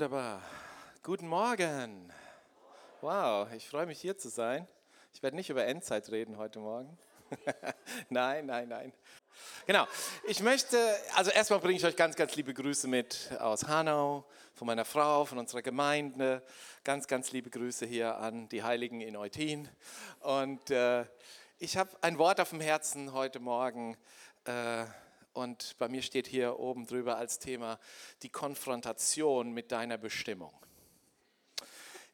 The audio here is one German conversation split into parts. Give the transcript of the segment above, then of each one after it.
Wunderbar. Guten Morgen. Wow, ich freue mich hier zu sein. Ich werde nicht über Endzeit reden heute Morgen. nein, nein, nein. Genau. Ich möchte, also erstmal bringe ich euch ganz, ganz liebe Grüße mit aus Hanau, von meiner Frau, von unserer Gemeinde. Ganz, ganz liebe Grüße hier an die Heiligen in Eutin. Und äh, ich habe ein Wort auf dem Herzen heute Morgen. Äh, und bei mir steht hier oben drüber als Thema die Konfrontation mit deiner Bestimmung.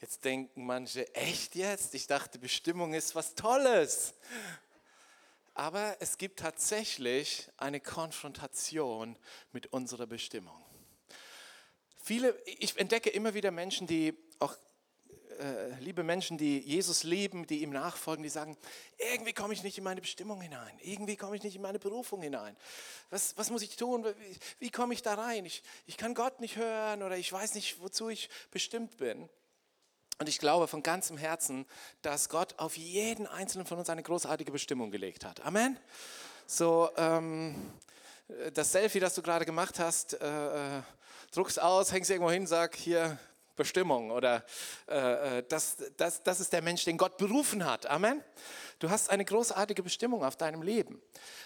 Jetzt denken manche, echt jetzt? Ich dachte, Bestimmung ist was Tolles. Aber es gibt tatsächlich eine Konfrontation mit unserer Bestimmung. Viele, ich entdecke immer wieder Menschen, die auch äh, liebe Menschen, die Jesus lieben, die ihm nachfolgen, die sagen, irgendwie komme ich nicht in meine Bestimmung hinein, irgendwie komme ich nicht in meine Berufung hinein. Was, was muss ich tun? Wie, wie komme ich da rein? Ich, ich kann Gott nicht hören oder ich weiß nicht, wozu ich bestimmt bin. Und ich glaube von ganzem Herzen, dass Gott auf jeden einzelnen von uns eine großartige Bestimmung gelegt hat. Amen. So, ähm, das Selfie, das du gerade gemacht hast, äh, äh druck's aus, hängst irgendwo hin, sag hier Bestimmung oder äh, äh, das, das, das ist der Mensch, den Gott berufen hat. Amen. Du hast eine großartige Bestimmung auf deinem Leben.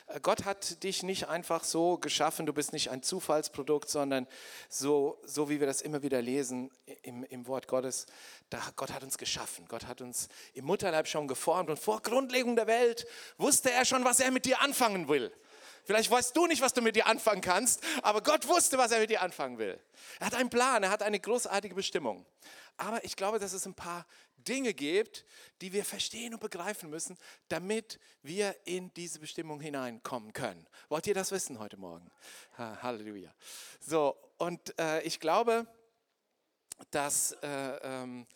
Äh, Gott hat dich nicht einfach so geschaffen, du bist nicht ein Zufallsprodukt, sondern so, so wie wir das immer wieder lesen im, im Wort Gottes, da, Gott hat uns geschaffen. Gott hat uns im Mutterleib schon geformt und vor Grundlegung der Welt wusste er schon, was er mit dir anfangen will. Vielleicht weißt du nicht, was du mit dir anfangen kannst, aber Gott wusste, was er mit dir anfangen will. Er hat einen Plan, er hat eine großartige Bestimmung. Aber ich glaube, dass es ein paar Dinge gibt, die wir verstehen und begreifen müssen, damit wir in diese Bestimmung hineinkommen können. Wollt ihr das wissen heute Morgen? Halleluja. So, und äh, ich glaube, dass äh, ähm,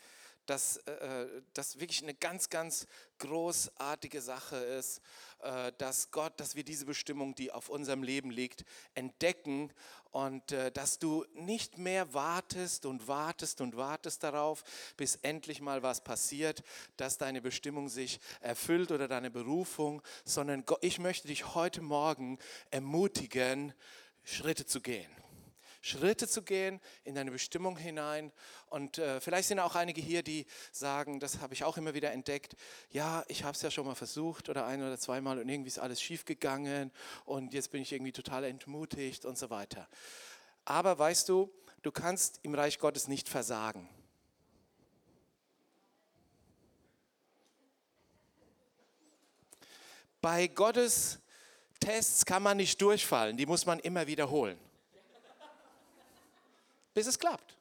dass äh, das wirklich eine ganz, ganz großartige Sache ist, äh, dass Gott, dass wir diese Bestimmung, die auf unserem Leben liegt, entdecken und äh, dass du nicht mehr wartest und wartest und wartest darauf, bis endlich mal was passiert, dass deine Bestimmung sich erfüllt oder deine Berufung, sondern ich möchte dich heute Morgen ermutigen, Schritte zu gehen. Schritte zu gehen in deine Bestimmung hinein. Und äh, vielleicht sind auch einige hier, die sagen, das habe ich auch immer wieder entdeckt, ja, ich habe es ja schon mal versucht oder ein oder zweimal und irgendwie ist alles schief gegangen und jetzt bin ich irgendwie total entmutigt und so weiter. Aber weißt du, du kannst im Reich Gottes nicht versagen. Bei Gottes Tests kann man nicht durchfallen, die muss man immer wiederholen bis es klappt.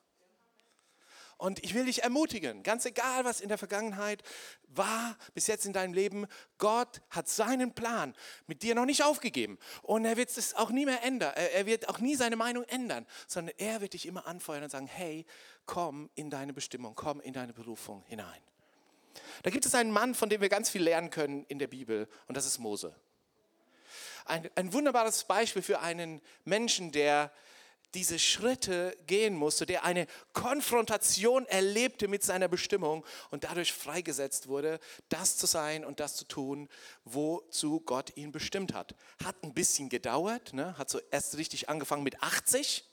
Und ich will dich ermutigen, ganz egal, was in der Vergangenheit war, bis jetzt in deinem Leben, Gott hat seinen Plan mit dir noch nicht aufgegeben. Und er wird es auch nie mehr ändern. Er wird auch nie seine Meinung ändern, sondern er wird dich immer anfeuern und sagen, hey, komm in deine Bestimmung, komm in deine Berufung hinein. Da gibt es einen Mann, von dem wir ganz viel lernen können in der Bibel, und das ist Mose. Ein, ein wunderbares Beispiel für einen Menschen, der diese Schritte gehen musste, der eine Konfrontation erlebte mit seiner Bestimmung und dadurch freigesetzt wurde, das zu sein und das zu tun, wozu Gott ihn bestimmt hat. Hat ein bisschen gedauert, ne? hat so erst richtig angefangen mit 80.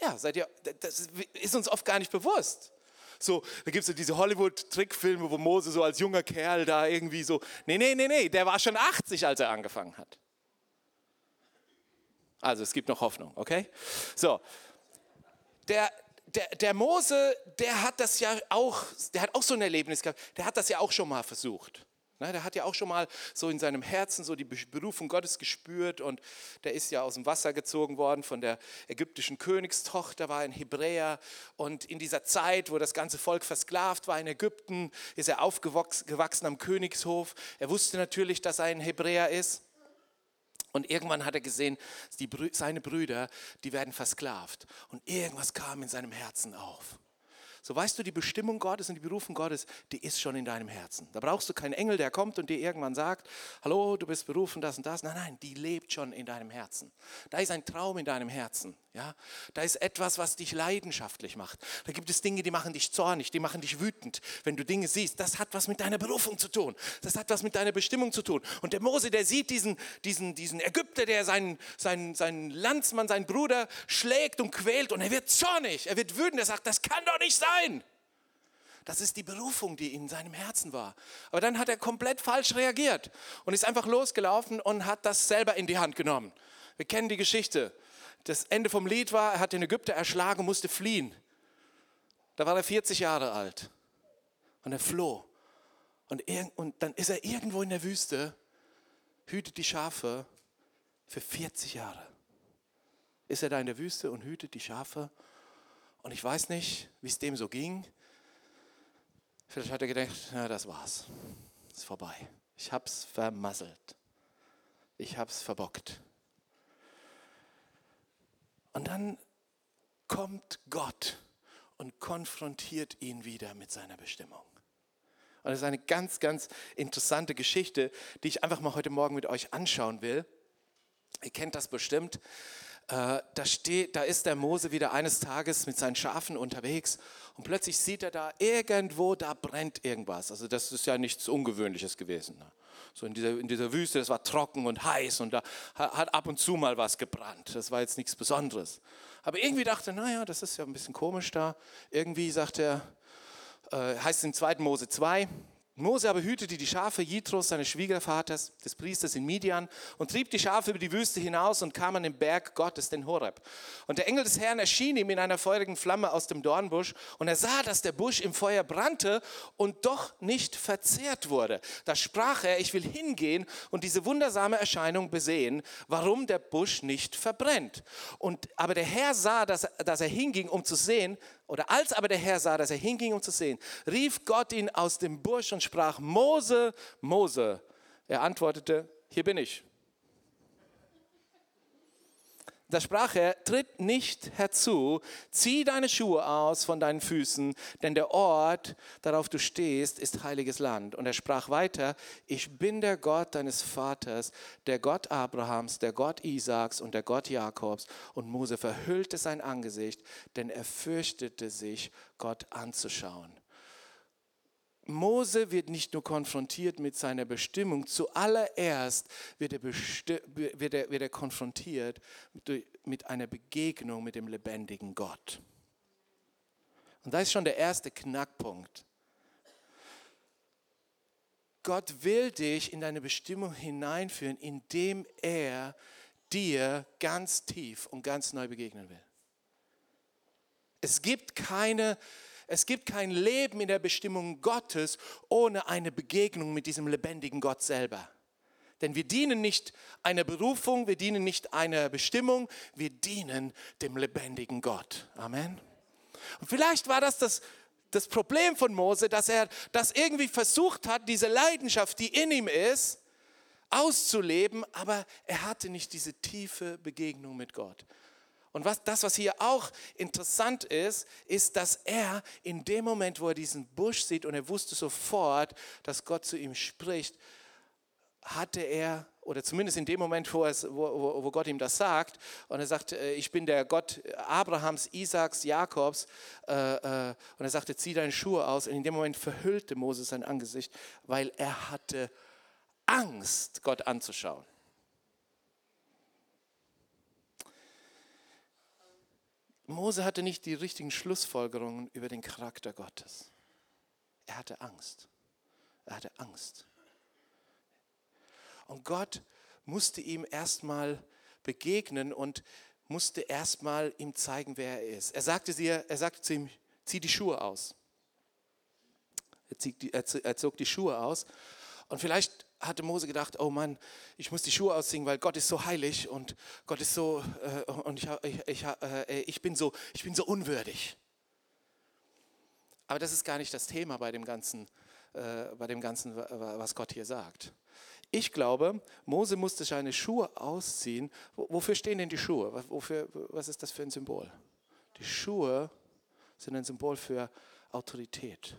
Ja, seid ihr, das ist uns oft gar nicht bewusst. So, da gibt es so diese Hollywood-Trickfilme, wo Mose so als junger Kerl da irgendwie so, nee, nee, nee, nee, der war schon 80, als er angefangen hat. Also es gibt noch Hoffnung, okay? So, der, der, der Mose, der hat das ja auch, der hat auch so ein Erlebnis gehabt, der hat das ja auch schon mal versucht. Ne, der hat ja auch schon mal so in seinem Herzen so die Berufung Gottes gespürt und der ist ja aus dem Wasser gezogen worden von der ägyptischen Königstochter, war ein Hebräer und in dieser Zeit, wo das ganze Volk versklavt war in Ägypten, ist er aufgewachsen am Königshof. Er wusste natürlich, dass er ein Hebräer ist. Und irgendwann hat er gesehen, die, seine Brüder, die werden versklavt. Und irgendwas kam in seinem Herzen auf. So weißt du, die Bestimmung Gottes und die Berufung Gottes, die ist schon in deinem Herzen. Da brauchst du keinen Engel, der kommt und dir irgendwann sagt, hallo, du bist berufen, das und das. Nein, nein, die lebt schon in deinem Herzen. Da ist ein Traum in deinem Herzen. Ja? Da ist etwas, was dich leidenschaftlich macht. Da gibt es Dinge, die machen dich zornig, die machen dich wütend. Wenn du Dinge siehst, das hat was mit deiner Berufung zu tun. Das hat was mit deiner Bestimmung zu tun. Und der Mose, der sieht diesen, diesen, diesen Ägypter, der seinen, seinen, seinen Landsmann, seinen Bruder schlägt und quält und er wird zornig, er wird wütend, er sagt, das kann doch nicht sein. Das ist die Berufung, die in seinem Herzen war. Aber dann hat er komplett falsch reagiert und ist einfach losgelaufen und hat das selber in die Hand genommen. Wir kennen die Geschichte. Das Ende vom Lied war, er hat den Ägypter erschlagen und musste fliehen. Da war er 40 Jahre alt und er floh. Und, und dann ist er irgendwo in der Wüste, hütet die Schafe für 40 Jahre. Ist er da in der Wüste und hütet die Schafe und ich weiß nicht, wie es dem so ging. Vielleicht hat er gedacht, ja, das war's. Ist vorbei. Ich hab's vermasselt. Ich hab's verbockt. Und dann kommt Gott und konfrontiert ihn wieder mit seiner Bestimmung. Und das ist eine ganz, ganz interessante Geschichte, die ich einfach mal heute Morgen mit euch anschauen will. Ihr kennt das bestimmt. Äh, da, steht, da ist der Mose wieder eines Tages mit seinen Schafen unterwegs und plötzlich sieht er da irgendwo, da brennt irgendwas. Also das ist ja nichts Ungewöhnliches gewesen. Ne? So in dieser, in dieser Wüste, das war trocken und heiß und da hat ab und zu mal was gebrannt. Das war jetzt nichts Besonderes. Aber irgendwie dachte er, naja, das ist ja ein bisschen komisch da. Irgendwie sagt er, äh, heißt in 2. Mose 2, Mose aber hütete die Schafe Jitros, seines Schwiegervaters, des Priesters in Midian, und trieb die Schafe über die Wüste hinaus und kam an den Berg Gottes, den Horeb. Und der Engel des Herrn erschien ihm in einer feurigen Flamme aus dem Dornbusch, und er sah, dass der Busch im Feuer brannte und doch nicht verzehrt wurde. Da sprach er, ich will hingehen und diese wundersame Erscheinung besehen, warum der Busch nicht verbrennt. Und, aber der Herr sah, dass, dass er hinging, um zu sehen, oder als aber der Herr sah, dass er hinging, um zu sehen, rief Gott ihn aus dem Busch und sprach, Mose, Mose. Er antwortete, hier bin ich. Da sprach er, tritt nicht herzu, zieh deine Schuhe aus von deinen Füßen, denn der Ort, darauf du stehst, ist heiliges Land. Und er sprach weiter, ich bin der Gott deines Vaters, der Gott Abrahams, der Gott Isaaks und der Gott Jakobs. Und Mose verhüllte sein Angesicht, denn er fürchtete sich, Gott anzuschauen. Mose wird nicht nur konfrontiert mit seiner Bestimmung, zuallererst wird er, wird er, wird er konfrontiert mit, einer Begegnung mit dem lebendigen Gott. Und da ist schon der erste Knackpunkt. Gott will dich in deine Bestimmung hineinführen, indem er dir ganz tief und ganz neu begegnen will. Es gibt keine es gibt kein Leben in der Bestimmung Gottes ohne eine Begegnung mit diesem lebendigen Gott selber. Denn wir dienen nicht einer Berufung, wir dienen nicht einer Bestimmung, wir dienen dem lebendigen Gott. Amen. Und vielleicht war das das, das Problem von Mose, dass er das irgendwie versucht hat, diese Leidenschaft, die in ihm ist, auszuleben, aber er hatte nicht diese tiefe Begegnung mit Gott. Und was, das, was hier auch interessant ist, ist, dass er in dem Moment, wo er diesen Busch sieht und er wusste sofort, dass Gott zu ihm spricht, hatte er, oder zumindest in dem Moment, wo, es, wo, wo Gott ihm das sagt, und er sagt, äh, ich bin der Gott Abrahams, Isaaks, Jakobs, äh, äh, und er sagte, zieh deine Schuhe aus, und in dem Moment verhüllte Moses sein Angesicht, weil er hatte Angst, Gott anzuschauen. Mose hatte nicht die richtigen Schlussfolgerungen über den Charakter Gottes. Er hatte Angst. Er hatte Angst. Und Gott musste ihm erstmal begegnen und musste erstmal ihm zeigen, wer er ist. Er sagte, sie, er sagte zu ihm, zieh die Schuhe aus. Er, zog die Schuhe aus. Und vielleicht hatte Mose gedacht, oh Mann, ich muss die Schuhe ausziehen, weil Gott ist so heilig und Gott ist so, äh, und ich, ich, ich, äh, ich, bin so, ich bin so unwürdig. Aber das ist gar nicht das Thema bei dem Ganzen, äh, bei dem Ganzen, was Gott hier sagt. Ich glaube, Mose musste seine Schuhe ausziehen. Wofür stehen denn die Schuhe? Wofür, was ist das für ein Symbol? Die Schuhe sind ein Symbol für Autorität.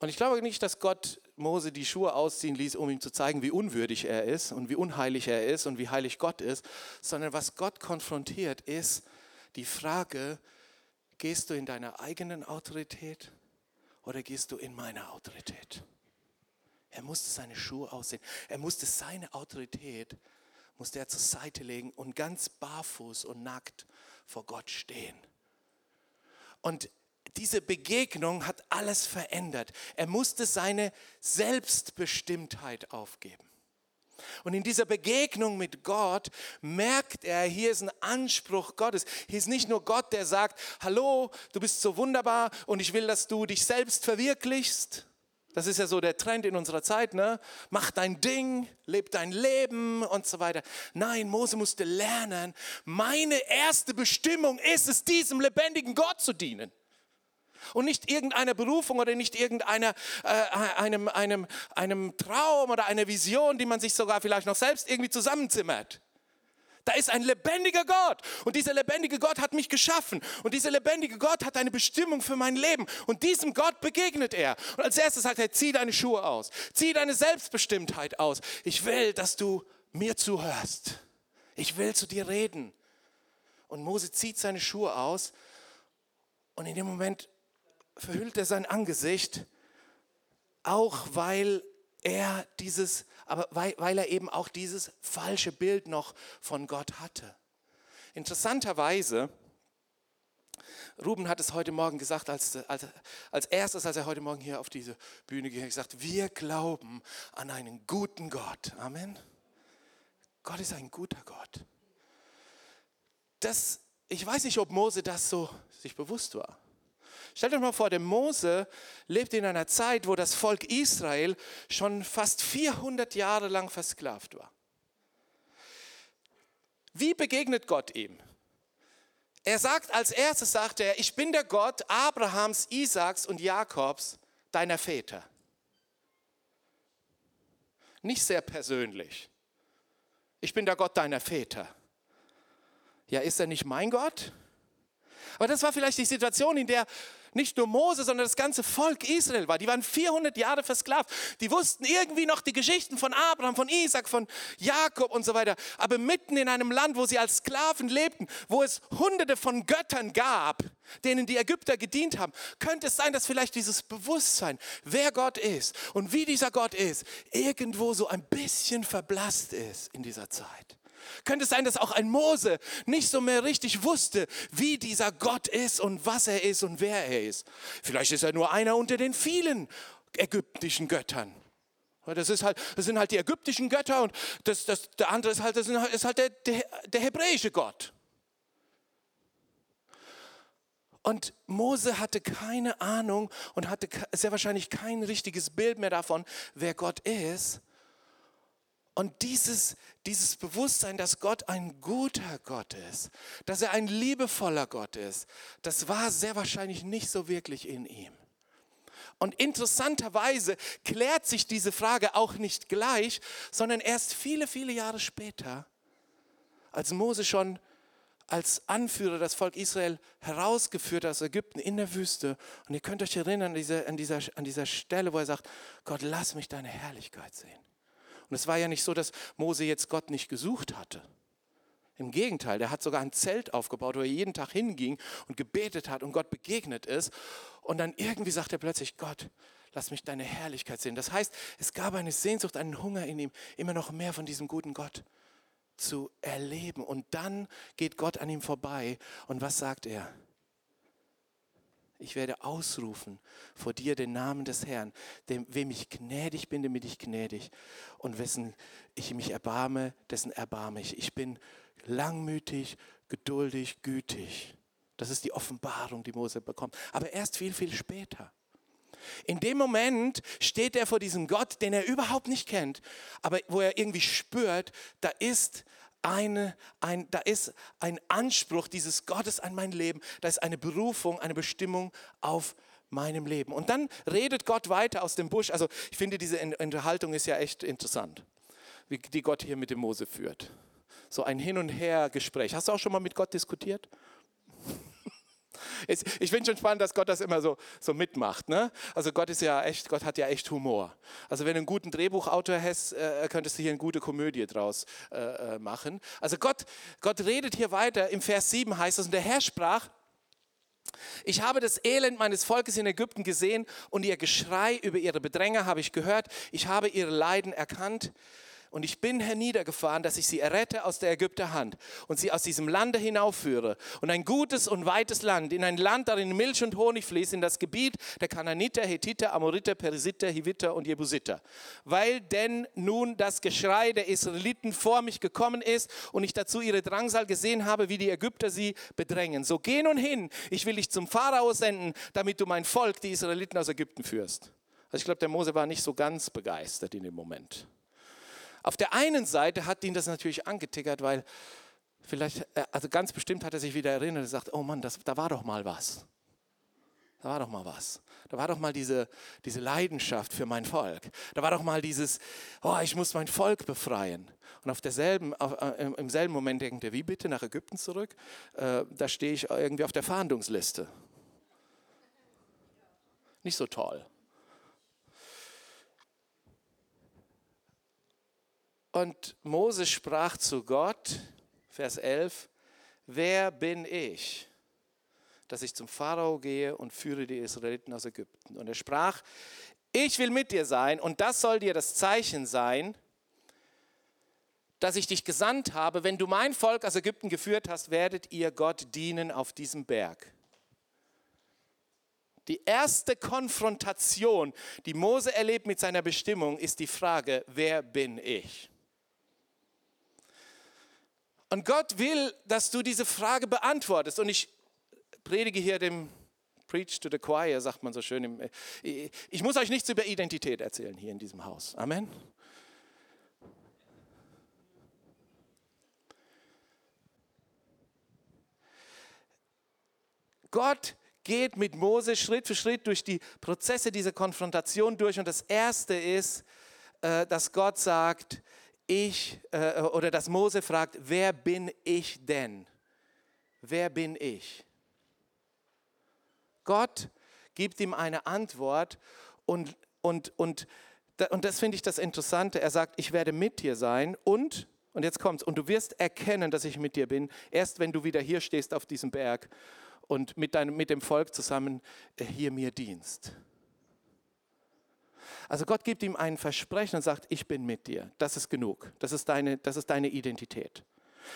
Und ich glaube nicht, dass Gott Mose die Schuhe ausziehen ließ, um ihm zu zeigen, wie unwürdig er ist und wie unheilig er ist und wie heilig Gott ist, sondern was Gott konfrontiert, ist die Frage, gehst du in deiner eigenen Autorität oder gehst du in meine Autorität? Er musste seine Schuhe aussehen. Er musste seine Autorität, musste er zur Seite legen und ganz barfuß und nackt vor Gott stehen. Und diese Begegnung hat alles verändert. Er musste seine Selbstbestimmtheit aufgeben. Und in dieser Begegnung mit Gott merkt er, hier ist ein Anspruch Gottes. Hier ist nicht nur Gott, der sagt, hallo, du bist so wunderbar und ich will, dass du dich selbst verwirklichst. Das ist ja so der Trend in unserer Zeit, ne? Mach dein Ding, leb dein Leben und so weiter. Nein, Mose musste lernen, meine erste Bestimmung ist es, diesem lebendigen Gott zu dienen und nicht irgendeiner Berufung oder nicht irgendeiner äh, einem, einem, einem Traum oder einer Vision, die man sich sogar vielleicht noch selbst irgendwie zusammenzimmert. Da ist ein lebendiger Gott und dieser lebendige Gott hat mich geschaffen und dieser lebendige Gott hat eine Bestimmung für mein Leben und diesem Gott begegnet er. Und als erstes sagt er, zieh deine Schuhe aus, zieh deine Selbstbestimmtheit aus. Ich will, dass du mir zuhörst. Ich will zu dir reden. Und Mose zieht seine Schuhe aus und in dem Moment verhüllt er sein Angesicht, auch weil er dieses, aber weil, weil er eben auch dieses falsche Bild noch von Gott hatte. Interessanterweise, Ruben hat es heute Morgen gesagt, als, als, als erstes, als er heute Morgen hier auf diese Bühne ging, gesagt, wir glauben an einen guten Gott. Amen. Gott ist ein guter Gott. Das, ich weiß nicht, ob Mose das so sich bewusst war. Stellt euch mal vor, der Mose lebt in einer Zeit, wo das Volk Israel schon fast 400 Jahre lang versklavt war. Wie begegnet Gott ihm? Er sagt als erstes, sagt er, ich bin der Gott Abrahams, Isaaks und Jakobs, deiner Väter. Nicht sehr persönlich. Ich bin der Gott deiner Väter. Ja, ist er nicht mein Gott? Aber das war vielleicht die Situation, in der nicht nur Mose, sondern das ganze Volk Israel war. Die waren 400 Jahre versklavt. Die wussten irgendwie noch die Geschichten von Abraham, von Isaac, von Jakob und so weiter. Aber mitten in einem Land, wo sie als Sklaven lebten, wo es hunderte von Göttern gab, denen die Ägypter gedient haben, könnte es sein, dass vielleicht dieses Bewusstsein, wer Gott ist und wie dieser Gott ist, irgendwo so ein bisschen verblasst ist in dieser Zeit. Könnte es sein, dass auch ein Mose nicht so mehr richtig wusste, wie dieser Gott ist und was er ist und wer er ist. Vielleicht ist er nur einer unter den vielen ägyptischen Göttern. Das, ist halt, das sind halt die ägyptischen Götter und das, das, der andere ist halt, das ist halt der, der, der hebräische Gott. Und Mose hatte keine Ahnung und hatte sehr wahrscheinlich kein richtiges Bild mehr davon, wer Gott ist. Und dieses, dieses Bewusstsein, dass Gott ein guter Gott ist, dass er ein liebevoller Gott ist, das war sehr wahrscheinlich nicht so wirklich in ihm. Und interessanterweise klärt sich diese Frage auch nicht gleich, sondern erst viele, viele Jahre später, als Mose schon als Anführer das Volk Israel herausgeführt aus Ägypten in der Wüste. Und ihr könnt euch erinnern an, diese, an, dieser, an dieser Stelle, wo er sagt, Gott, lass mich deine Herrlichkeit sehen. Und es war ja nicht so, dass Mose jetzt Gott nicht gesucht hatte. Im Gegenteil, der hat sogar ein Zelt aufgebaut, wo er jeden Tag hinging und gebetet hat und Gott begegnet ist. Und dann irgendwie sagt er plötzlich, Gott, lass mich deine Herrlichkeit sehen. Das heißt, es gab eine Sehnsucht, einen Hunger in ihm, immer noch mehr von diesem guten Gott zu erleben. Und dann geht Gott an ihm vorbei. Und was sagt er? Ich werde ausrufen vor dir den Namen des Herrn, dem, wem ich gnädig bin, dem bin ich gnädig. Und wessen ich mich erbarme, dessen erbarme ich. Ich bin langmütig, geduldig, gütig. Das ist die Offenbarung, die Mose bekommt. Aber erst viel, viel später. In dem Moment steht er vor diesem Gott, den er überhaupt nicht kennt, aber wo er irgendwie spürt, da ist eine, ein, da ist ein Anspruch dieses Gottes an mein Leben, da ist eine Berufung, eine Bestimmung auf meinem Leben. Und dann redet Gott weiter aus dem Busch. Also ich finde, diese Unterhaltung ist ja echt interessant, wie die Gott hier mit dem Mose führt. So ein Hin- und Her-Gespräch. Hast du auch schon mal mit Gott diskutiert? Ich finde schon spannend, dass Gott das immer so, so mitmacht. Ne? Also Gott ist ja echt, Gott hat ja echt Humor. Also wenn du einen guten Drehbuchautor hast, äh, könntest du hier eine gute Komödie draus äh, äh, machen. Also Gott, Gott redet hier weiter. Im Vers 7 heißt es, und der Herr sprach, ich habe das Elend meines Volkes in Ägypten gesehen und ihr Geschrei über ihre Bedränger habe ich gehört. Ich habe ihre Leiden erkannt und ich bin herniedergefahren, dass ich sie errette aus der Ägypter Hand und sie aus diesem Lande hinaufführe und ein gutes und weites Land, in ein Land, darin Milch und Honig fließt, in das Gebiet der Kananiter, Hethiter, Amoriter, Perisiter, Hiviter und Jebusiter. Weil denn nun das Geschrei der Israeliten vor mich gekommen ist und ich dazu ihre Drangsal gesehen habe, wie die Ägypter sie bedrängen. So geh nun hin, ich will dich zum Pharao senden, damit du mein Volk, die Israeliten aus Ägypten führst. Also ich glaube, der Mose war nicht so ganz begeistert in dem Moment. Auf der einen Seite hat ihn das natürlich angetickert, weil vielleicht, äh, also ganz bestimmt hat er sich wieder erinnert und sagt, oh Mann, das, da war doch mal was. Da war doch mal was. Da war doch mal diese, diese Leidenschaft für mein Volk. Da war doch mal dieses, oh, ich muss mein Volk befreien. Und auf derselben, auf, äh, im selben Moment denkt er, wie bitte nach Ägypten zurück? Äh, da stehe ich irgendwie auf der Fahndungsliste. Nicht so toll. Und Moses sprach zu Gott, Vers 11, wer bin ich, dass ich zum Pharao gehe und führe die Israeliten aus Ägypten? Und er sprach, ich will mit dir sein und das soll dir das Zeichen sein, dass ich dich gesandt habe. Wenn du mein Volk aus Ägypten geführt hast, werdet ihr Gott dienen auf diesem Berg. Die erste Konfrontation, die Mose erlebt mit seiner Bestimmung, ist die Frage, wer bin ich? Und Gott will, dass du diese Frage beantwortest. Und ich predige hier dem Preach to the Choir, sagt man so schön. Ich muss euch nichts über Identität erzählen hier in diesem Haus. Amen. Gott geht mit Mose Schritt für Schritt durch die Prozesse dieser Konfrontation durch. Und das Erste ist, äh, dass Gott sagt, ich, äh, oder dass Mose fragt, wer bin ich denn? Wer bin ich? Gott gibt ihm eine Antwort und, und, und, und das finde ich das Interessante. Er sagt, ich werde mit dir sein und, und jetzt kommt's, und du wirst erkennen, dass ich mit dir bin, erst wenn du wieder hier stehst auf diesem Berg und mit, deinem, mit dem Volk zusammen äh, hier mir dienst. Also Gott gibt ihm ein Versprechen und sagt, ich bin mit dir. Das ist genug. Das ist deine, das ist deine Identität.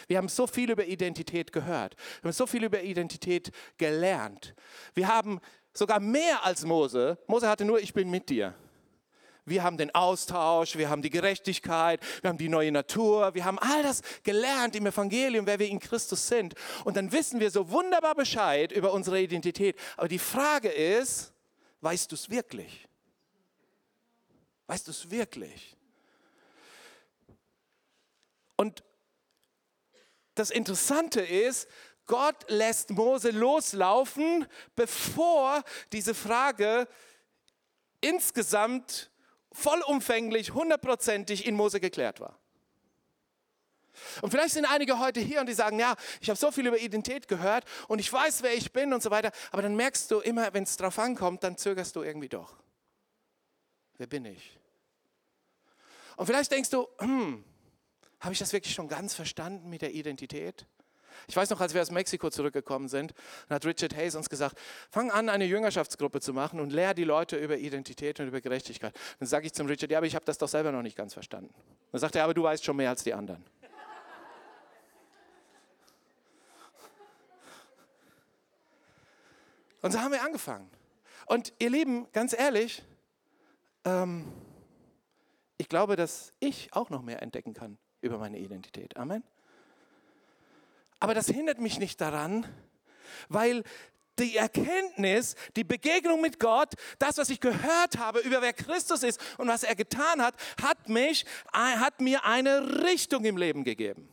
Wir haben so viel über Identität gehört. Wir haben so viel über Identität gelernt. Wir haben sogar mehr als Mose. Mose hatte nur, ich bin mit dir. Wir haben den Austausch, wir haben die Gerechtigkeit, wir haben die neue Natur, wir haben all das gelernt im Evangelium, wer wir in Christus sind. Und dann wissen wir so wunderbar Bescheid über unsere Identität. Aber die Frage ist, weißt du es wirklich? Weißt du es wirklich? Und das Interessante ist, Gott lässt Mose loslaufen, bevor diese Frage insgesamt vollumfänglich, hundertprozentig in Mose geklärt war. Und vielleicht sind einige heute hier und die sagen, ja, ich habe so viel über Identität gehört und ich weiß, wer ich bin und so weiter, aber dann merkst du immer, wenn es drauf ankommt, dann zögerst du irgendwie doch. Wer bin ich? Und vielleicht denkst du, hm, habe ich das wirklich schon ganz verstanden mit der Identität? Ich weiß noch, als wir aus Mexiko zurückgekommen sind, hat Richard Hayes uns gesagt, fang an, eine Jüngerschaftsgruppe zu machen und lehr die Leute über Identität und über Gerechtigkeit. Dann sage ich zum Richard, ja, aber ich habe das doch selber noch nicht ganz verstanden. Dann sagt er, aber du weißt schon mehr als die anderen. Und so haben wir angefangen. Und ihr Lieben, ganz ehrlich, ähm, ich glaube, dass ich auch noch mehr entdecken kann über meine Identität. Amen. Aber das hindert mich nicht daran, weil die Erkenntnis, die Begegnung mit Gott, das, was ich gehört habe über wer Christus ist und was er getan hat, hat mich, hat mir eine Richtung im Leben gegeben.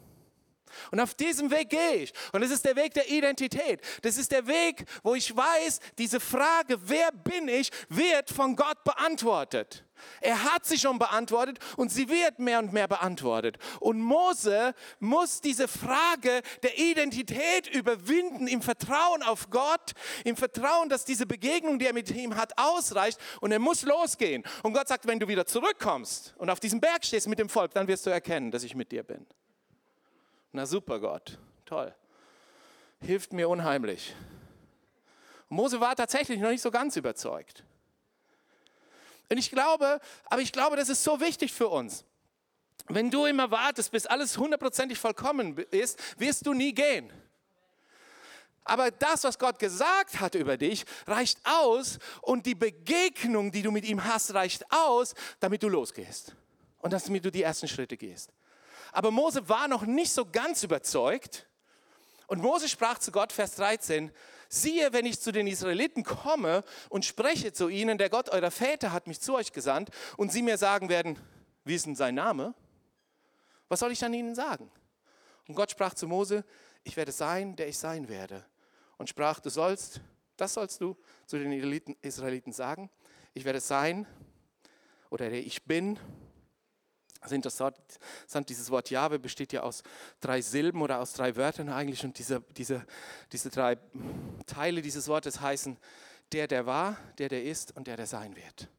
Und auf diesem Weg gehe ich. Und es ist der Weg der Identität. Das ist der Weg, wo ich weiß, diese Frage, wer bin ich, wird von Gott beantwortet. Er hat sie schon beantwortet und sie wird mehr und mehr beantwortet. Und Mose muss diese Frage der Identität überwinden im Vertrauen auf Gott, im Vertrauen, dass diese Begegnung, die er mit ihm hat, ausreicht und er muss losgehen. Und Gott sagt, wenn du wieder zurückkommst und auf diesem Berg stehst mit dem Volk, dann wirst du erkennen, dass ich mit dir bin. Na super Gott, toll. Hilft mir unheimlich. Mose war tatsächlich noch nicht so ganz überzeugt. Und ich glaube, aber ich glaube, das ist so wichtig für uns. Wenn du immer wartest, bis alles hundertprozentig vollkommen ist, wirst du nie gehen. Aber das, was Gott gesagt hat über dich, reicht aus und die Begegnung, die du mit ihm hast, reicht aus, damit du losgehst und damit du die ersten Schritte gehst. Aber Mose war noch nicht so ganz überzeugt und Mose sprach zu Gott, Vers 13, siehe, wenn ich zu den Israeliten komme und spreche zu ihnen, der Gott eurer Väter hat mich zu euch gesandt, und sie mir sagen werden, wie ist denn sein Name? Was soll ich dann ihnen sagen? Und Gott sprach zu Mose, ich werde sein, der ich sein werde. Und sprach, du sollst, das sollst du zu den Israeliten sagen, ich werde sein, oder der ich bin, also interessant, dieses Wort Jahwe besteht ja aus drei Silben oder aus drei Wörtern eigentlich und diese, diese, diese drei Teile dieses Wortes heißen der, der war, der, der ist und der, der sein wird.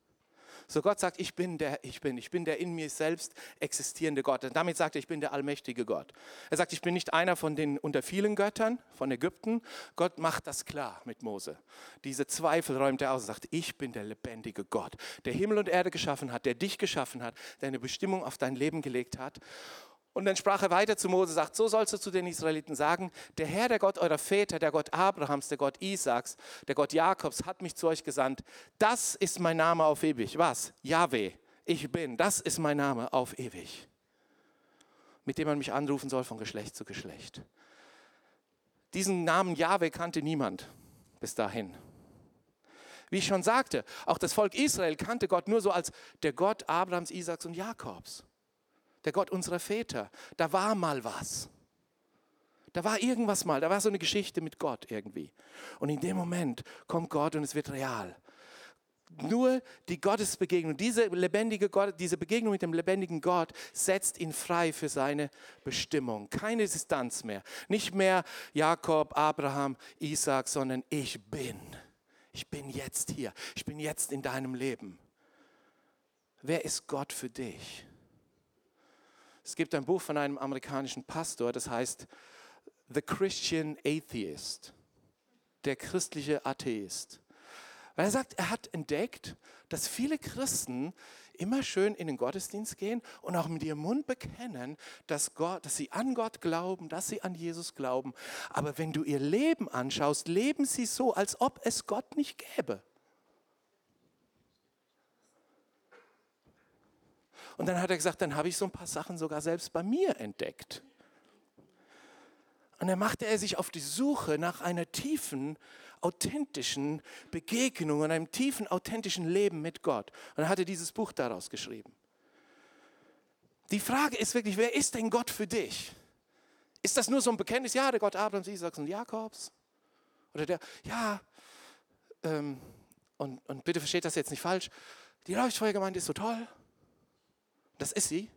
So Gott sagt, ich bin der, ich bin. Ich bin der in mir selbst existierende Gott. Und damit sagt er, ich bin der allmächtige Gott. Er sagt, ich bin nicht einer von den unter vielen Göttern von Ägypten. Gott macht das klar mit Mose. Diese Zweifel räumt er aus und sagt, ich bin der lebendige Gott, der Himmel und Erde geschaffen hat, der dich geschaffen hat, der eine Bestimmung auf dein Leben gelegt hat. Und dann sprach er weiter zu Mose, sagt, so sollst du zu den Israeliten sagen, der Herr, der Gott eurer Väter, der Gott Abrahams, der Gott Isaaks, der Gott Jakobs hat mich zu euch gesandt. Das ist mein Name auf ewig. Was? Yahweh, ich bin. Das ist mein Name auf ewig. Mit dem man mich anrufen soll von Geschlecht zu Geschlecht. Diesen Namen Yahweh kannte niemand bis dahin. Wie ich schon sagte, auch das Volk Israel kannte Gott nur so als der Gott Abrahams, Isaaks und Jakobs der Gott unserer Väter. Da war mal was. Da war irgendwas mal, da war so eine Geschichte mit Gott irgendwie. Und in dem Moment kommt Gott und es wird real. Nur die Gottesbegegnung, diese lebendige Gott, diese Begegnung mit dem lebendigen Gott setzt ihn frei für seine Bestimmung. Keine Distanz mehr. Nicht mehr Jakob, Abraham, Isaac, sondern ich bin. Ich bin jetzt hier. Ich bin jetzt in deinem Leben. Wer ist Gott für dich? Es gibt ein Buch von einem amerikanischen Pastor, das heißt The Christian Atheist, der christliche Atheist. Weil er sagt, er hat entdeckt, dass viele Christen immer schön in den Gottesdienst gehen und auch mit ihrem Mund bekennen, dass, Gott, dass sie an Gott glauben, dass sie an Jesus glauben. Aber wenn du ihr Leben anschaust, leben sie so, als ob es Gott nicht gäbe. Und dann hat er gesagt, dann habe ich so ein paar Sachen sogar selbst bei mir entdeckt. Und dann machte er sich auf die Suche nach einer tiefen, authentischen Begegnung und einem tiefen, authentischen Leben mit Gott. Und hat er dieses Buch daraus geschrieben. Die Frage ist wirklich, wer ist denn Gott für dich? Ist das nur so ein Bekenntnis? Ja, der Gott Abrahams, Isaaks und Jakobs? Oder der, ja, ähm, und, und bitte versteht das jetzt nicht falsch, die Leuchtfeuergemeinde ist so toll. Das ist sie.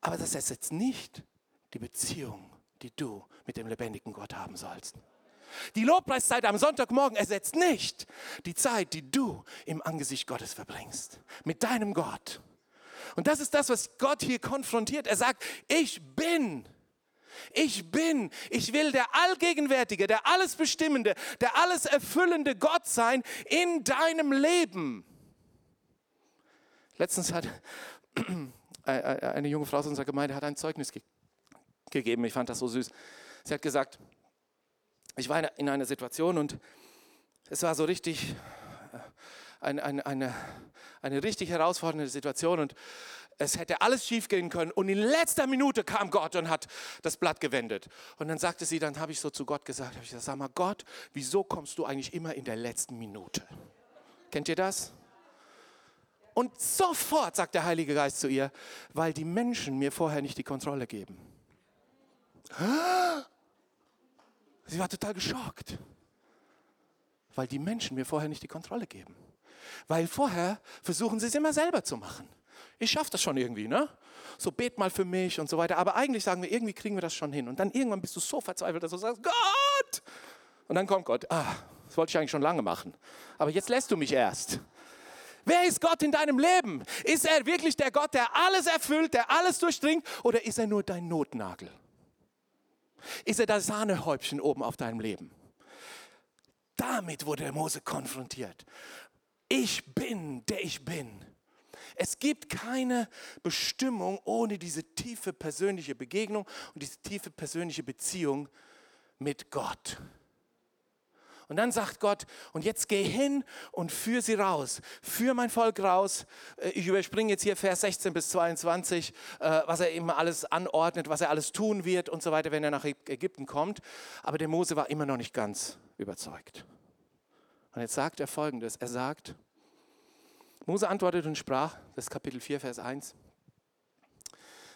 Aber das ersetzt nicht die Beziehung, die du mit dem lebendigen Gott haben sollst. Die Lobpreiszeit am Sonntagmorgen ersetzt nicht die Zeit, die du im Angesicht Gottes verbringst, mit deinem Gott. Und das ist das, was Gott hier konfrontiert. Er sagt, ich bin. Ich bin, ich will der allgegenwärtige, der alles bestimmende, der alles erfüllende Gott sein in deinem Leben. Letztens hat eine junge Frau aus unserer Gemeinde hat ein Zeugnis ge gegeben. Ich fand das so süß. Sie hat gesagt, ich war in einer Situation und es war so richtig äh, eine, eine, eine, eine richtig herausfordernde Situation und es hätte alles schief gehen können und in letzter Minute kam Gott und hat das Blatt gewendet. Und dann sagte sie, dann habe ich so zu Gott gesagt, ich gesagt, sag mal Gott, wieso kommst du eigentlich immer in der letzten Minute? Kennt ihr das? Und sofort sagt der Heilige Geist zu ihr, weil die Menschen mir vorher nicht die Kontrolle geben. Sie war total geschockt, weil die Menschen mir vorher nicht die Kontrolle geben. Weil vorher versuchen sie es immer selber zu machen. Ich schaffe das schon irgendwie, ne? So bet mal für mich und so weiter. Aber eigentlich sagen wir, irgendwie kriegen wir das schon hin. Und dann irgendwann bist du so verzweifelt, dass du sagst, Gott! Und dann kommt Gott, ah, das wollte ich eigentlich schon lange machen. Aber jetzt lässt du mich erst. Wer ist Gott in deinem Leben? Ist er wirklich der Gott, der alles erfüllt, der alles durchdringt? Oder ist er nur dein Notnagel? Ist er das Sahnehäubchen oben auf deinem Leben? Damit wurde der Mose konfrontiert. Ich bin, der ich bin. Es gibt keine Bestimmung ohne diese tiefe persönliche Begegnung und diese tiefe persönliche Beziehung mit Gott. Und dann sagt Gott, und jetzt geh hin und führ sie raus. Führ mein Volk raus. Äh, ich überspringe jetzt hier Vers 16 bis 22, äh, was er eben alles anordnet, was er alles tun wird und so weiter, wenn er nach Ägypten kommt. Aber der Mose war immer noch nicht ganz überzeugt. Und jetzt sagt er folgendes: Er sagt, Mose antwortete und sprach, das ist Kapitel 4, Vers 1,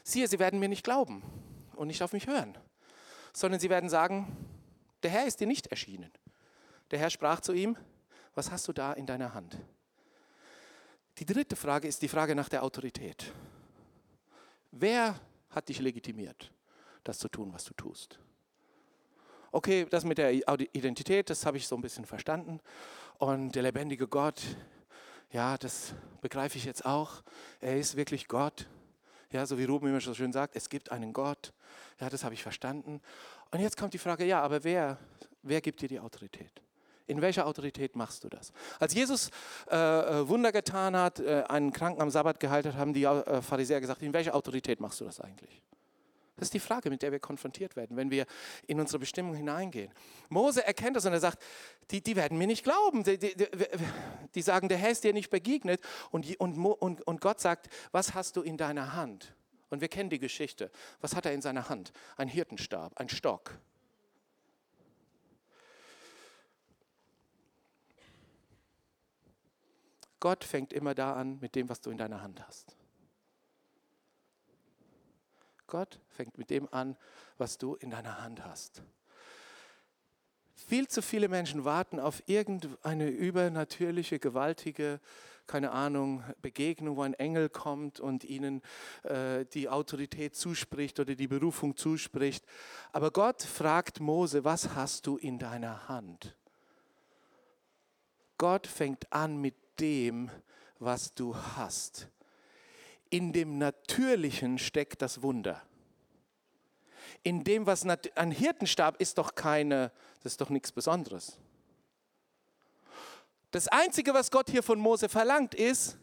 siehe, sie werden mir nicht glauben und nicht auf mich hören, sondern sie werden sagen, der Herr ist dir nicht erschienen. Der Herr sprach zu ihm, was hast du da in deiner Hand? Die dritte Frage ist die Frage nach der Autorität. Wer hat dich legitimiert, das zu tun, was du tust? Okay, das mit der Identität, das habe ich so ein bisschen verstanden. Und der lebendige Gott, ja, das begreife ich jetzt auch. Er ist wirklich Gott. Ja, so wie Ruben immer so schön sagt, es gibt einen Gott. Ja, das habe ich verstanden. Und jetzt kommt die Frage, ja, aber wer, wer gibt dir die Autorität? In welcher Autorität machst du das? Als Jesus äh, äh, Wunder getan hat, äh, einen Kranken am Sabbat geheilt hat, haben die äh, Pharisäer gesagt, in welcher Autorität machst du das eigentlich? Das ist die Frage, mit der wir konfrontiert werden, wenn wir in unsere Bestimmung hineingehen. Mose erkennt das und er sagt, die, die werden mir nicht glauben. Die, die, die, sagen, der Herr ist dir nicht begegnet. Und, und, und, und Gott sagt, was hast du in deiner Hand? Und wir kennen die Geschichte. Was hat er in seiner Hand? Ein Hirtenstab, ein Stock. Gott fängt immer da an mit dem, was du in deiner Hand hast. Gott fängt mit dem an, was du in deiner Hand hast. Viel zu viele Menschen warten auf irgendeine übernatürliche, gewaltige, keine Ahnung, Begegnung, wo ein Engel kommt und ihnen äh, die Autorität zuspricht oder die Berufung zuspricht. Aber Gott fragt Mose, was hast du in deiner Hand? Gott fängt an mit dem, was du hast. In dem Natürlichen steckt das Wunder. In dem, was ein Hirtenstab ist doch keine, das ist doch nichts Besonderes. Das Einzige, was Gott hier von Mose verlangt, ist,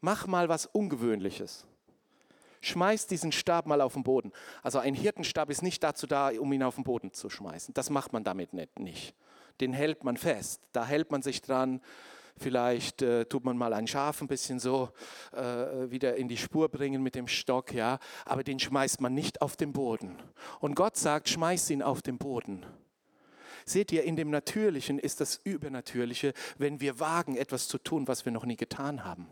mach mal was Ungewöhnliches. Schmeiß diesen Stab mal auf den Boden. Also ein Hirtenstab ist nicht dazu da, um ihn auf den Boden zu schmeißen. Das macht man damit nicht. Den hält man fest. Da hält man sich dran. Vielleicht äh, tut man mal ein Schaf ein bisschen so äh, wieder in die Spur bringen mit dem Stock, ja. Aber den schmeißt man nicht auf den Boden. Und Gott sagt, schmeiß ihn auf den Boden. Seht ihr, in dem Natürlichen ist das Übernatürliche, wenn wir wagen, etwas zu tun, was wir noch nie getan haben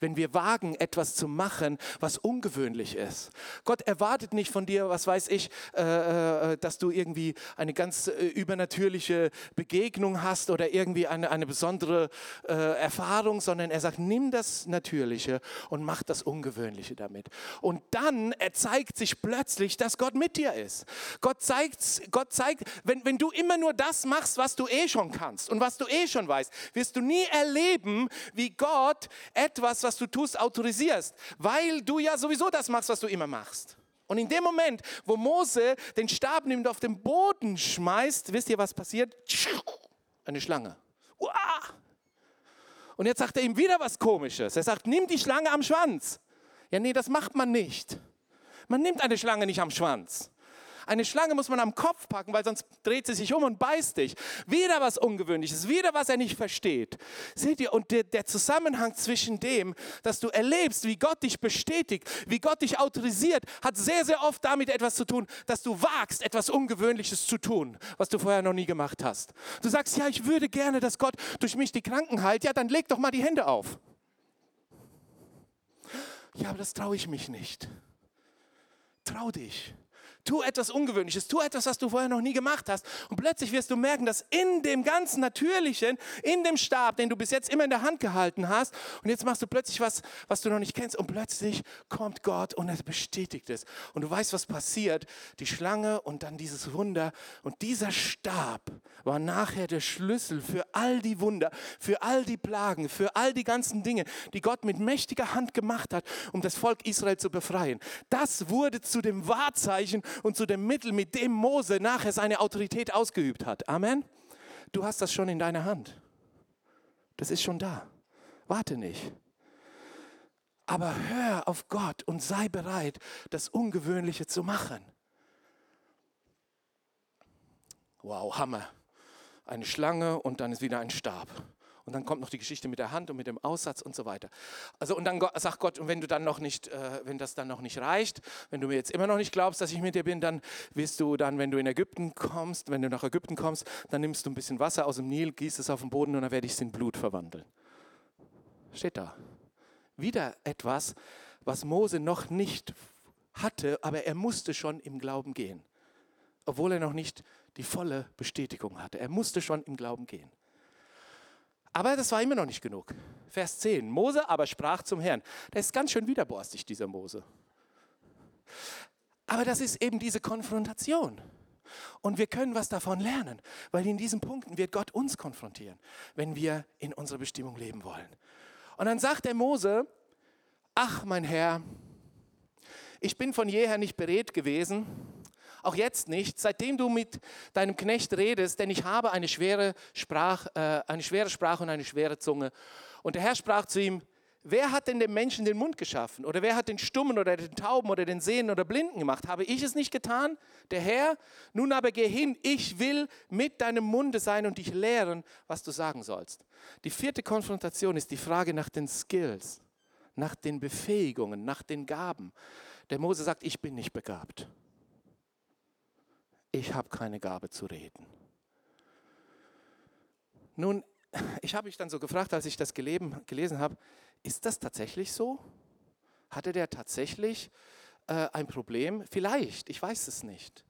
wenn wir wagen, etwas zu machen, was ungewöhnlich ist. Gott erwartet nicht von dir, was weiß ich, äh, äh, dass du irgendwie eine ganz äh, übernatürliche Begegnung hast oder irgendwie eine, eine besondere äh, Erfahrung, sondern er sagt, nimm das Natürliche und mach das Ungewöhnliche damit. Und dann zeigt sich plötzlich, dass Gott mit dir ist. Gott zeigt, Gott zeigt wenn, wenn du immer nur das machst, was du eh schon kannst und was du eh schon weißt, wirst du nie erleben, wie Gott etwas etwas, was du tust, autorisierst, weil du ja sowieso das machst, was du immer machst. Und in dem Moment, wo Mose den Stab nimmt, auf den Boden schmeißt, wisst ihr, was passiert? Eine Schlange. Und jetzt sagt er ihm wieder was Komisches. Er sagt, nimm die Schlange am Schwanz. Ja, nee, das macht man nicht. Man nimmt eine Schlange nicht am Schwanz. Eine Schlange muss man am Kopf packen, weil sonst dreht sie sich um und beißt dich. Wieder was Ungewöhnliches, wieder was er nicht versteht. Seht ihr, und der, der Zusammenhang zwischen dem, dass du erlebst, wie Gott dich bestätigt, wie Gott dich autorisiert, hat sehr, sehr oft damit etwas zu tun, dass du wagst, etwas Ungewöhnliches zu tun, was du vorher noch nie gemacht hast. Du sagst, ja, ich würde gerne, dass Gott durch mich die Kranken heilt. Ja, dann leg doch mal die Hände auf. Ja, aber das traue ich mich nicht. Trau dich. Tu etwas Ungewöhnliches, tu etwas, was du vorher noch nie gemacht hast. Und plötzlich wirst du merken, dass in dem ganzen Natürlichen, in dem Stab, den du bis jetzt immer in der Hand gehalten hast, und jetzt machst du plötzlich was, was du noch nicht kennst, und plötzlich kommt Gott und er bestätigt es. Und du weißt, was passiert. Die Schlange und dann dieses Wunder. Und dieser Stab war nachher der Schlüssel für all die Wunder, für all die Plagen, für all die ganzen Dinge, die Gott mit mächtiger Hand gemacht hat, um das Volk Israel zu befreien. Das wurde zu dem Wahrzeichen und zu dem Mittel, mit dem Mose nachher seine Autorität ausgeübt hat. Amen. Du hast das schon in deiner Hand. Das ist schon da. Warte nicht. Aber hör auf Gott und sei bereit, das Ungewöhnliche zu machen. Wow, Hammer. Eine Schlange und dann ist wieder ein Stab. Und dann kommt noch die Geschichte mit der Hand und mit dem Aussatz und so weiter. Also und dann sagt Gott, und wenn du dann noch nicht, äh, wenn das dann noch nicht reicht, wenn du mir jetzt immer noch nicht glaubst, dass ich mit dir bin, dann wirst du dann, wenn du in Ägypten kommst, wenn du nach Ägypten kommst, dann nimmst du ein bisschen Wasser aus dem Nil, gießt es auf den Boden und dann werde ich es in Blut verwandeln. Steht da. Wieder etwas, was Mose noch nicht hatte, aber er musste schon im Glauben gehen. Obwohl er noch nicht die volle Bestätigung hatte. Er musste schon im Glauben gehen. Aber das war immer noch nicht genug. Vers 10. Mose aber sprach zum Herrn. Der ist ganz schön widerborstig, dieser Mose. Aber das ist eben diese Konfrontation. Und wir können was davon lernen, weil in diesen Punkten wird Gott uns konfrontieren, wenn wir in unserer Bestimmung leben wollen. Und dann sagt der Mose, ach mein Herr, ich bin von jeher nicht beredt gewesen, auch jetzt nicht, seitdem du mit deinem Knecht redest, denn ich habe eine schwere, Sprach, äh, eine schwere Sprache und eine schwere Zunge. Und der Herr sprach zu ihm, wer hat denn dem Menschen den Mund geschaffen? Oder wer hat den Stummen oder den Tauben oder den Sehenden oder Blinden gemacht? Habe ich es nicht getan? Der Herr? Nun aber geh hin, ich will mit deinem Munde sein und dich lehren, was du sagen sollst. Die vierte Konfrontation ist die Frage nach den Skills, nach den Befähigungen, nach den Gaben. Der Mose sagt, ich bin nicht begabt ich habe keine Gabe zu reden. Nun, ich habe mich dann so gefragt, als ich das gelesen, gelesen habe, ist das tatsächlich so? Hatte der tatsächlich äh, ein Problem? Vielleicht, ich weiß es nicht.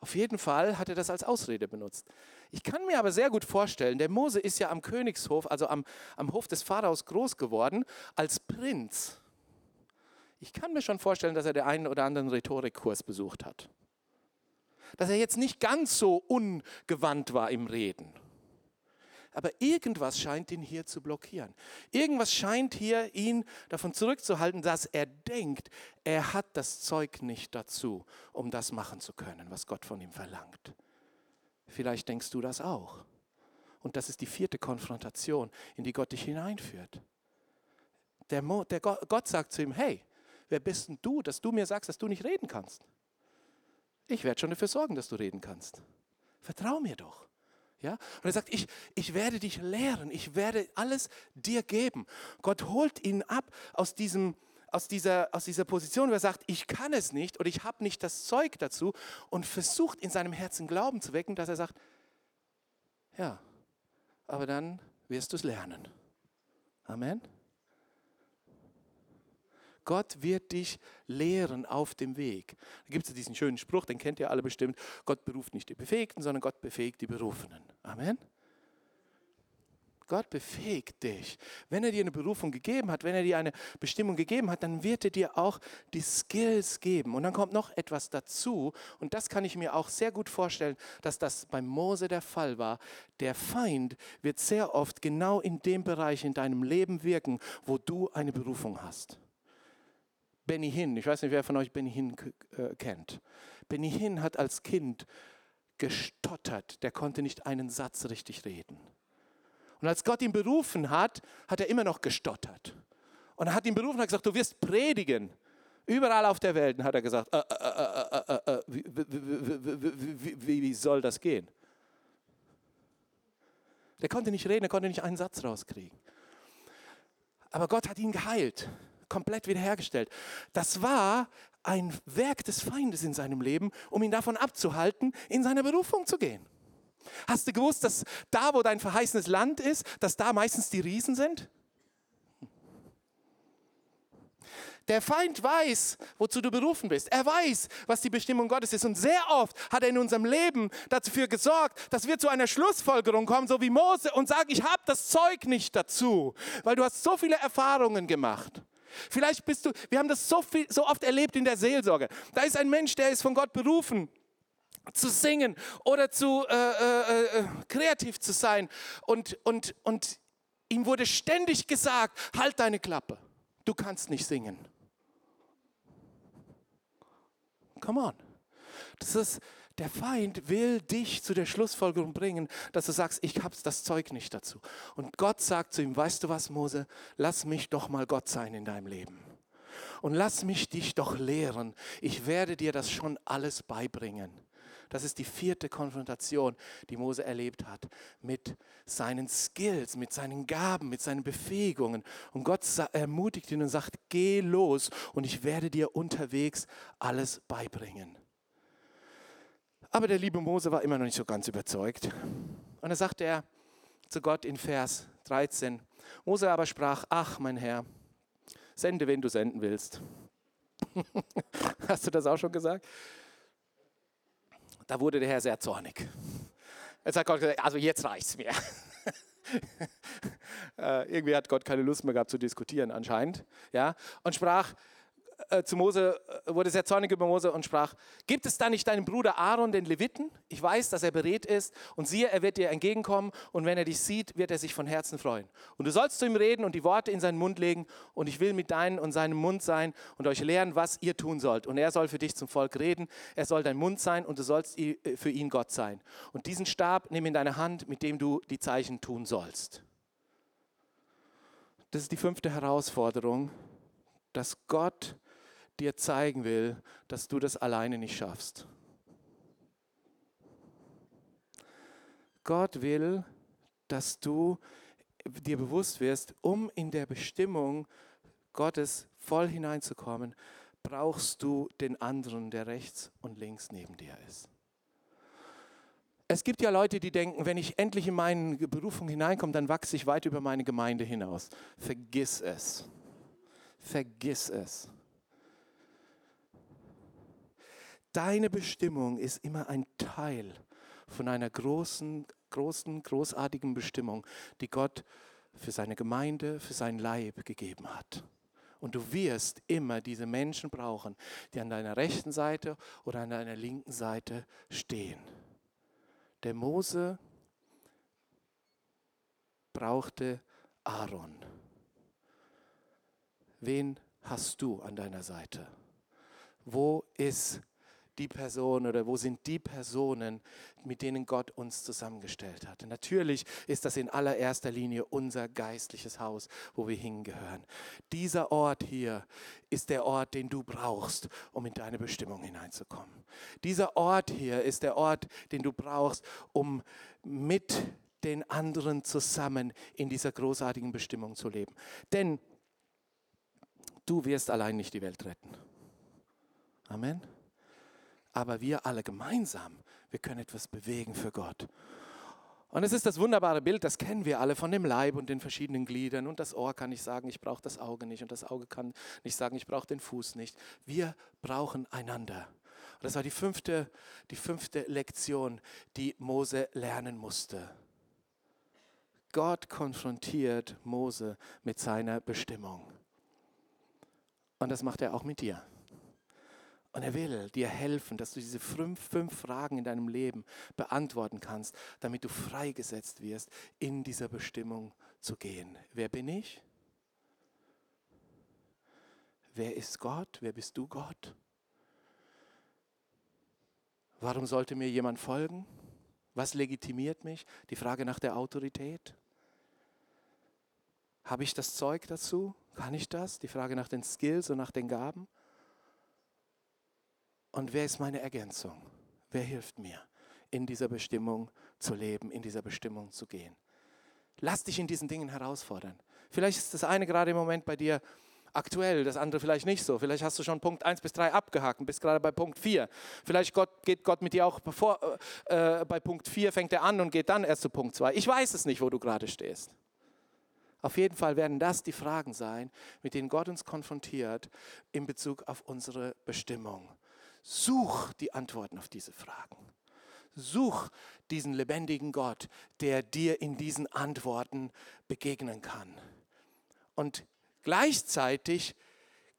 Auf jeden Fall hat er das als Ausrede benutzt. Ich kann mir aber sehr gut vorstellen, der Mose ist ja am Königshof, also am, am Hof des Pharaos groß geworden, als Prinz. Ich kann mir schon vorstellen, dass er den einen oder anderen Rhetorikkurs besucht hat dass er jetzt nicht ganz so ungewandt war im Reden. Aber irgendwas scheint ihn hier zu blockieren. Irgendwas scheint hier ihn davon zurückzuhalten, dass er denkt, er hat das Zeug nicht dazu, um das machen zu können, was Gott von ihm verlangt. Vielleicht denkst du das auch. Und das ist die vierte Konfrontation, in die Gott dich hineinführt. Der, Mo, der Gott sagt zu ihm, hey, wer bist denn du, dass du mir sagst, dass du nicht reden kannst? Ich werde schon dafür sorgen, dass du reden kannst. Vertrau mir doch. Ja? Und er sagt, ich, ich werde dich lehren, ich werde alles dir geben. Gott holt ihn ab aus, diesem, aus, dieser, aus dieser Position, wo er sagt, ich kann es nicht oder ich habe nicht das Zeug dazu und versucht in seinem Herzen Glauben zu wecken, dass er sagt, ja, aber dann wirst du es lernen. Amen. Gott wird dich lehren auf dem Weg. Da gibt es diesen schönen Spruch, den kennt ihr alle bestimmt. Gott beruft nicht die Befähigten, sondern Gott befähigt die Berufenen. Amen. Gott befähigt dich. Wenn er dir eine Berufung gegeben hat, wenn er dir eine Bestimmung gegeben hat, dann wird er dir auch die Skills geben. Und dann kommt noch etwas dazu. Und das kann ich mir auch sehr gut vorstellen, dass das beim Mose der Fall war. Der Feind wird sehr oft genau in dem Bereich in deinem Leben wirken, wo du eine Berufung hast. Benny Hinn, ich weiß nicht, wer von euch Benny Hinn äh, kennt. Benny Hinn hat als Kind gestottert, der konnte nicht einen Satz richtig reden. Und als Gott ihn berufen hat, hat er immer noch gestottert. Und er hat ihn berufen und gesagt, du wirst predigen. Überall auf der Welt. Und hat er gesagt, äh, äh, wie, wie soll das gehen? Der konnte nicht reden, er konnte nicht einen Satz rauskriegen. Aber Gott hat ihn geheilt komplett wiederhergestellt. Das war ein Werk des Feindes in seinem Leben, um ihn davon abzuhalten, in seine Berufung zu gehen. Hast du gewusst, dass da, wo dein verheißenes Land ist, dass da meistens die Riesen sind? Der Feind weiß, wozu du berufen bist. Er weiß, was die Bestimmung Gottes ist. Und sehr oft hat er in unserem Leben dafür gesorgt, dass wir zu einer Schlussfolgerung kommen, so wie Mose, und sagen, ich habe das Zeug nicht dazu, weil du hast so viele Erfahrungen gemacht. Vielleicht bist du, wir haben das so, viel, so oft erlebt in der Seelsorge. Da ist ein Mensch, der ist von Gott berufen zu singen oder zu äh, äh, äh, kreativ zu sein. Und, und, und ihm wurde ständig gesagt, halt deine Klappe, du kannst nicht singen. Come on. Das ist, der Feind will dich zu der Schlussfolgerung bringen, dass du sagst, ich habe das Zeug nicht dazu. Und Gott sagt zu ihm, weißt du was, Mose, lass mich doch mal Gott sein in deinem Leben. Und lass mich dich doch lehren. Ich werde dir das schon alles beibringen. Das ist die vierte Konfrontation, die Mose erlebt hat mit seinen Skills, mit seinen Gaben, mit seinen Befähigungen. Und Gott ermutigt ihn und sagt, geh los und ich werde dir unterwegs alles beibringen. Aber der liebe Mose war immer noch nicht so ganz überzeugt. Und da sagte er zu Gott in Vers 13, Mose aber sprach, ach mein Herr, sende, wen du senden willst. Hast du das auch schon gesagt? Da wurde der Herr sehr zornig. Jetzt hat Gott gesagt, also jetzt reicht es mir. äh, irgendwie hat Gott keine Lust mehr gehabt zu diskutieren anscheinend. Ja? Und sprach, äh, zu Mose, äh, wurde sehr zornig über Mose und sprach, gibt es da nicht deinen Bruder Aaron, den Leviten? Ich weiß, dass er beredt ist und siehe, er wird dir entgegenkommen und wenn er dich sieht, wird er sich von Herzen freuen. Und du sollst zu ihm reden und die Worte in seinen Mund legen und ich will mit deinem und seinem Mund sein und euch lehren, was ihr tun sollt. Und er soll für dich zum Volk reden, er soll dein Mund sein und du sollst äh, für ihn Gott sein. Und diesen Stab nimm in deine Hand, mit dem du die Zeichen tun sollst. Das ist die fünfte Herausforderung, dass Gott dir zeigen will, dass du das alleine nicht schaffst. Gott will, dass du dir bewusst wirst, um in der Bestimmung Gottes voll hineinzukommen, brauchst du den anderen, der rechts und links neben dir ist. Es gibt ja Leute, die denken, wenn ich endlich in meine Berufung hineinkomme, dann wachse ich weit über meine Gemeinde hinaus. Vergiss es. Vergiss es. Deine Bestimmung ist immer ein Teil von einer großen, großen, großartigen Bestimmung, die Gott für seine Gemeinde, für sein Leib gegeben hat. Und du wirst immer diese Menschen brauchen, die an deiner rechten Seite oder an deiner linken Seite stehen. Der Mose brauchte Aaron. Wen hast du an deiner Seite? Wo ist die Person oder wo sind die Personen, mit denen Gott uns zusammengestellt hat. Natürlich ist das in allererster Linie unser geistliches Haus, wo wir hingehören. Dieser Ort hier ist der Ort, den du brauchst, um in deine Bestimmung hineinzukommen. Dieser Ort hier ist der Ort, den du brauchst, um mit den anderen zusammen in dieser großartigen Bestimmung zu leben. Denn du wirst allein nicht die Welt retten. Amen aber wir alle gemeinsam, wir können etwas bewegen für Gott. Und es ist das wunderbare Bild, das kennen wir alle von dem Leib und den verschiedenen Gliedern. Und das Ohr kann nicht sagen, ich brauche das Auge nicht. Und das Auge kann nicht sagen, ich brauche den Fuß nicht. Wir brauchen einander. Und das war die fünfte, die fünfte Lektion, die Mose lernen musste. Gott konfrontiert Mose mit seiner Bestimmung. Und das macht er auch mit dir. Und er will dir helfen, dass du diese fünf, fünf Fragen in deinem Leben beantworten kannst, damit du freigesetzt wirst, in dieser Bestimmung zu gehen. Wer bin ich? Wer ist Gott? Wer bist du Gott? Warum sollte mir jemand folgen? Was legitimiert mich? Die Frage nach der Autorität. Habe ich das Zeug dazu? Kann ich das? Die Frage nach den Skills und nach den Gaben. Und wer ist meine Ergänzung? Wer hilft mir, in dieser Bestimmung zu leben, in dieser Bestimmung zu gehen? Lass dich in diesen Dingen herausfordern. Vielleicht ist das eine gerade im Moment bei dir aktuell, das andere vielleicht nicht so. Vielleicht hast du schon Punkt 1 bis 3 abgehakt und bist gerade bei Punkt 4. Vielleicht Gott, geht Gott mit dir auch bevor, äh, bei Punkt 4 fängt er an und geht dann erst zu Punkt 2. Ich weiß es nicht, wo du gerade stehst. Auf jeden Fall werden das die Fragen sein, mit denen Gott uns konfrontiert in Bezug auf unsere Bestimmung. Such die Antworten auf diese Fragen. Such diesen lebendigen Gott, der dir in diesen Antworten begegnen kann. Und gleichzeitig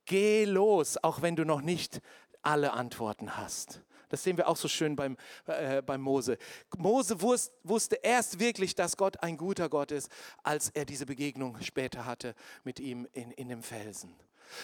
geh los, auch wenn du noch nicht alle Antworten hast. Das sehen wir auch so schön beim, äh, beim Mose. Mose wusste, erst wirklich, dass Gott ein guter Gott ist, als er diese Begegnung später hatte mit ihm in, in dem Felsen.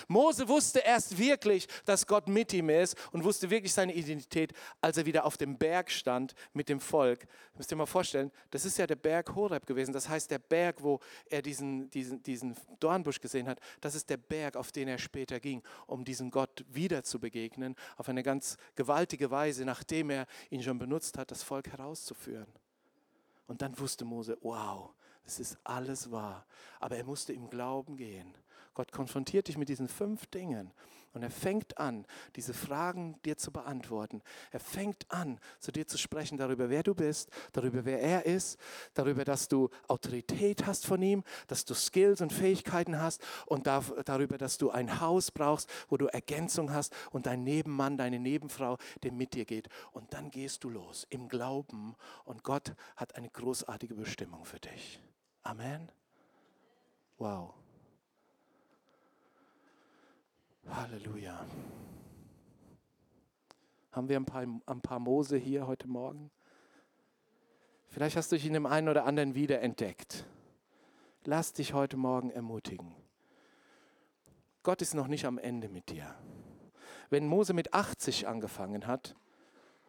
Mose wusste erst wirklich, dass Gott mit ihm ist und wusste wirklich seine Identität, als er wieder auf dem Berg stand mit dem Volk. Müsst ihr mal vorstellen, das ist ja der Berg Horeb gewesen. Das heißt, der Berg, wo er diesen, diesen, diesen Dornbusch gesehen hat, das ist der Berg, auf den er später ging, um diesem Gott wieder zu begegnen, auf eine ganz gewaltige Weise, nachdem er ihn schon benutzt hat, das Volk herauszuführen. Und dann wusste Mose, wow, es ist alles wahr. Aber er musste im Glauben gehen. Gott konfrontiert dich mit diesen fünf Dingen und er fängt an, diese Fragen dir zu beantworten. Er fängt an, zu dir zu sprechen darüber, wer du bist, darüber, wer er ist, darüber, dass du Autorität hast von ihm, dass du Skills und Fähigkeiten hast und darüber, dass du ein Haus brauchst, wo du Ergänzung hast und dein Nebenmann, deine Nebenfrau, der mit dir geht. Und dann gehst du los im Glauben und Gott hat eine großartige Bestimmung für dich. Amen. Wow. Halleluja. Haben wir ein paar, ein paar Mose hier heute Morgen? Vielleicht hast du dich in dem einen oder anderen wiederentdeckt. Lass dich heute Morgen ermutigen. Gott ist noch nicht am Ende mit dir. Wenn Mose mit 80 angefangen hat,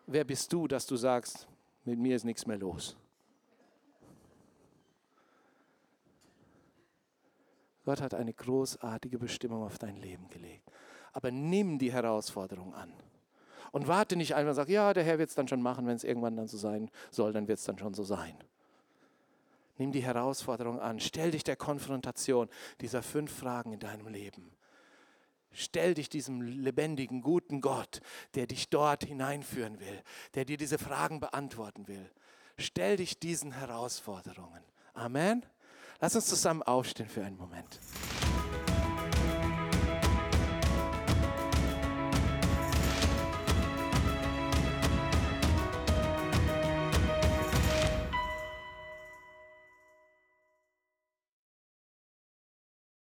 wer bist du, dass du sagst, mit mir ist nichts mehr los? Gott hat eine großartige Bestimmung auf dein Leben gelegt. Aber nimm die Herausforderung an. Und warte nicht einfach und sag, ja, der Herr wird es dann schon machen, wenn es irgendwann dann so sein soll, dann wird es dann schon so sein. Nimm die Herausforderung an. Stell dich der Konfrontation dieser fünf Fragen in deinem Leben. Stell dich diesem lebendigen, guten Gott, der dich dort hineinführen will, der dir diese Fragen beantworten will. Stell dich diesen Herausforderungen. Amen. Lass uns zusammen aufstehen für einen Moment.